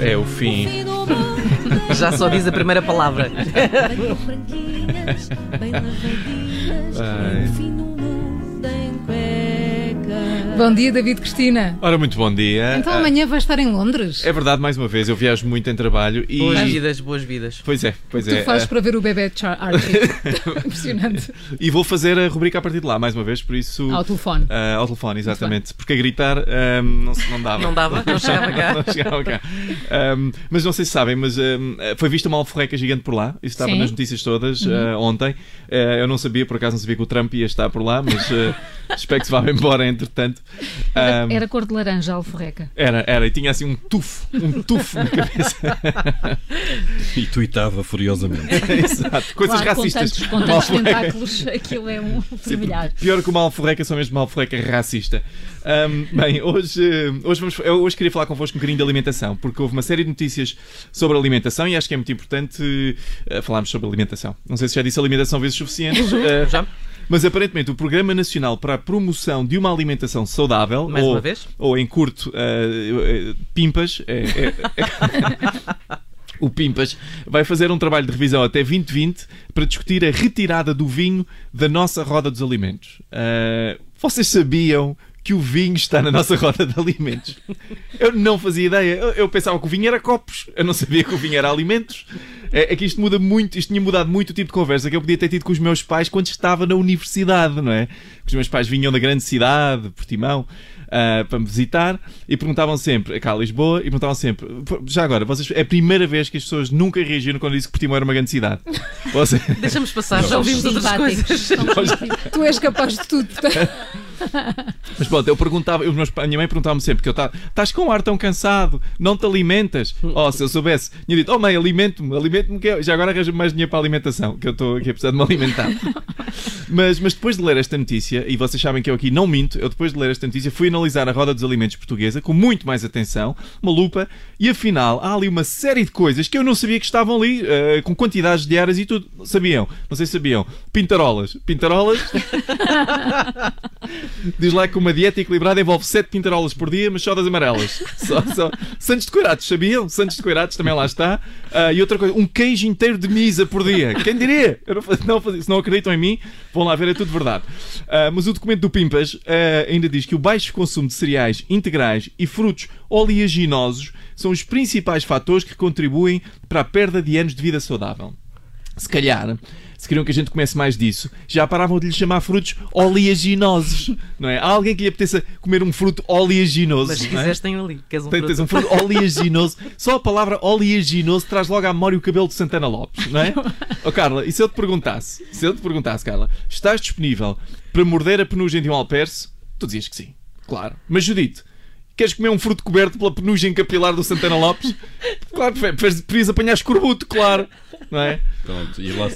É o fim. fim do mundo Já só diz a primeira palavra. Venham branquinhas, bem lavadinhas. É o fim do. Bom dia, David Cristina. Ora, muito bom dia. Então Ah, amanhã vais estar em Londres. É verdade, mais uma vez, eu viajo muito em trabalho e. Boas vidas, boas vidas. Pois é, pois tu é. fazes ah, para ver o bebê Char Archie. Impressionante. E vou fazer a rubrica a partir de lá, mais uma vez, por isso. Ao telefone. ah, ao telefone, exatamente. Porque a gritar ah, não, se- não dava. Não dava, não chegava cá. Não chegava cá. Um, mas não sei se sabem, mas um, foi vista uma alforreca gigante por lá. Isso estava Sim. nas notícias todas uh, ontem. Uh, eu não sabia, por acaso não sabia que o Trump ia estar por lá, mas uh, espero que se vá embora entretanto. Era, Um, era cor de laranja, a alforreca. era, era, e tinha assim um tufo, um tufo na cabeça. E tuitava furiosamente. Exato. Coisas Claro, racistas. Com tantos, com tantos tentáculos, aquilo é um fervilhar. Pior que uma alforreca, só mesmo uma alforreca racista. Ahm, bem, hoje, hoje, vamos, eu hoje queria falar convosco um bocadinho de alimentação, porque houve uma série de notícias sobre alimentação e acho que é muito importante eh, falarmos sobre alimentação. Não sei se já disse alimentação vezes suficientes. eh, Já? Mas aparentemente o Programa Nacional para a Promoção de uma Alimentação Saudável, Mais ou, uma vez? ou em curto, eh, PIMPAS, é- é- o PIMPAS, vai fazer um trabalho de revisão até 2020 para discutir a retirada do vinho da nossa roda dos alimentos. Eh, vocês sabiam que o vinho está na nossa roda de alimentos? Eu não fazia ideia. Eu, eu pensava que o vinho era copos. Eu não sabia que o vinho era alimentos. É, é que isto muda muito, isto tinha mudado muito o tipo de conversa que eu podia ter tido com os meus pais quando estava na universidade, não é? Os meus pais vinham da grande cidade, Portimão, ah, para me visitar e perguntavam sempre, cá a Lisboa, e perguntavam sempre, já agora, vocês, é a primeira vez que as pessoas nunca reagiram quando eu disse que Portimão era uma grande cidade. Vocês, Deixamos passar, já ouvimos outras Simpáticos. coisas. Tu és capaz de tudo. portanto- Mas pronto, eu perguntava, meus, a minha mãe perguntava-me sempre que eu estava, estás com um ar tão cansado, não te alimentas? Oh, se eu soubesse, tinha dito, oh mãe, alimento-me, alimento-me, que eu- já agora arranjo mais dinheiro para a alimentação, que eu estou aqui a precisar de me alimentar. mas, mas depois de ler esta notícia, e vocês sabem que eu aqui não minto, eu depois de ler esta notícia fui analisar a roda dos alimentos portuguesa com muito mais atenção, uma lupa, e afinal há ali uma série de coisas que eu não sabia que estavam ali, eh, com quantidades diárias e tudo. Sabiam? Não sei se sabiam. Pintarolas. Pintarolas Diz lá que uma dieta equilibrada envolve 7 pintarolas por dia, mas só das amarelas. Só, só. Santos de coirados, sabiam? Santos de coirados também lá está. Ah, e outra coisa, um queijo inteiro de misa por dia. Quem diria? Eu não, não se não acreditam em mim, vão lá ver, é tudo verdade. Ah, mas o documento do Pimpas ah, ainda diz que o baixo consumo de cereais integrais e frutos oleaginosos são os principais fatores que contribuem para a perda de anos de vida saudável. Se calhar, se queriam que a gente comece mais disso, já paravam de lhe chamar frutos oleaginosos, não é? Há alguém que lhe apeteça comer um fruto oleaginoso, Mas se não é? quiseres, tem ali. Queres um Tem- Tens um fruto? fruto oleaginoso. Só a palavra oleaginoso traz logo à memória o cabelo de Santana Lopes, não é? Oh, Carla, e se eu te perguntasse, se eu te perguntasse, Carla, estás disponível para morder a penugem de um alperce? Tu dizias que sim, claro. Mas Judite, queres comer um fruto coberto pela penugem capilar do Santana Lopes? Claro, preferias apanhar escorbuto, claro, não é? Pronto, e lá,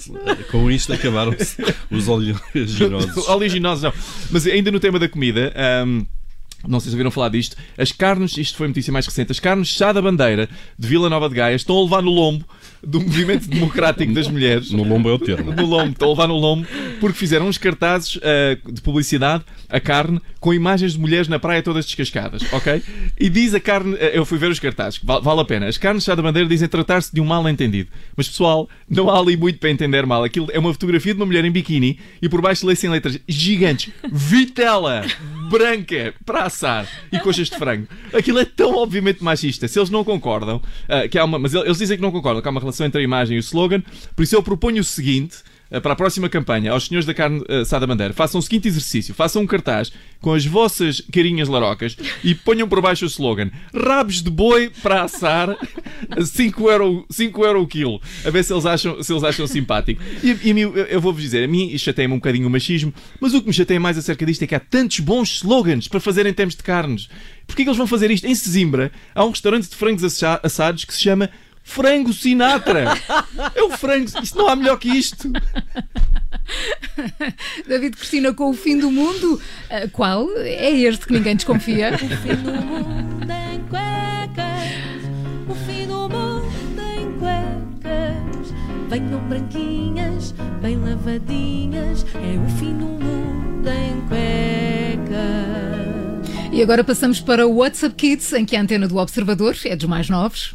com isto acabaram-se os oleaginosos. Oleaginosos, não. Mas ainda no tema da comida, ahm, não sei se ouviram falar disto, as carnes, isto foi notícia mais recente, as carnes chá da bandeira de Vila Nova de Gaia estão a levar no lombo do movimento democrático das mulheres. No lombo é o termo. No lombo, estão a levar no lombo, porque fizeram uns cartazes ah, de publicidade, a carne, com imagens de mulheres na praia todas descascadas, ok? E diz a carne, ah, eu fui ver os cartazes, val- vale a pena. As carnes chá da bandeira dizem tratar-se de um mal entendido. Mas pessoal, não há ali muito para entender mal. Aquilo é uma fotografia de uma mulher em biquíni e por baixo lê-se em letras gigantes: Vitela, branca, para assar e coxas de frango. Aquilo é tão obviamente machista. Se eles não concordam, ah, que há uma, mas eles dizem que não concordam, que há uma relação entre a imagem e o slogan, por isso eu proponho o seguinte. Ah, Para a próxima campanha, aos senhores da carne ah, assada bandeira, façam o seguinte exercício: façam um cartaz com as vossas carinhas larocas e ponham por baixo o slogan: Rabos de boi para assar, 5 euro, 5 euro o quilo. A ver se eles acham, se eles acham simpático. E, e eu, eu vou-vos dizer: a mim chateia-me um bocadinho o machismo, mas o que me chateia mais acerca disto é que há tantos bons slogans para fazer em termos de carnes. Porquê que eles vão fazer isto? Em Sesimbra há um restaurante de frangos assa- assados que se chama Frango Sinatra. É o frango. Isto não há melhor que isto. David Cristina com o fim do mundo. Ah, qual? É este que ninguém desconfia. O fim do mundo em cuecas. O fim do mundo em cuecas. Venham branquinhas, bem lavadinhas. É o fim do mundo em cuecas. E agora passamos para o WhatsApp Kids, em que a antena do Observador é dos mais novos.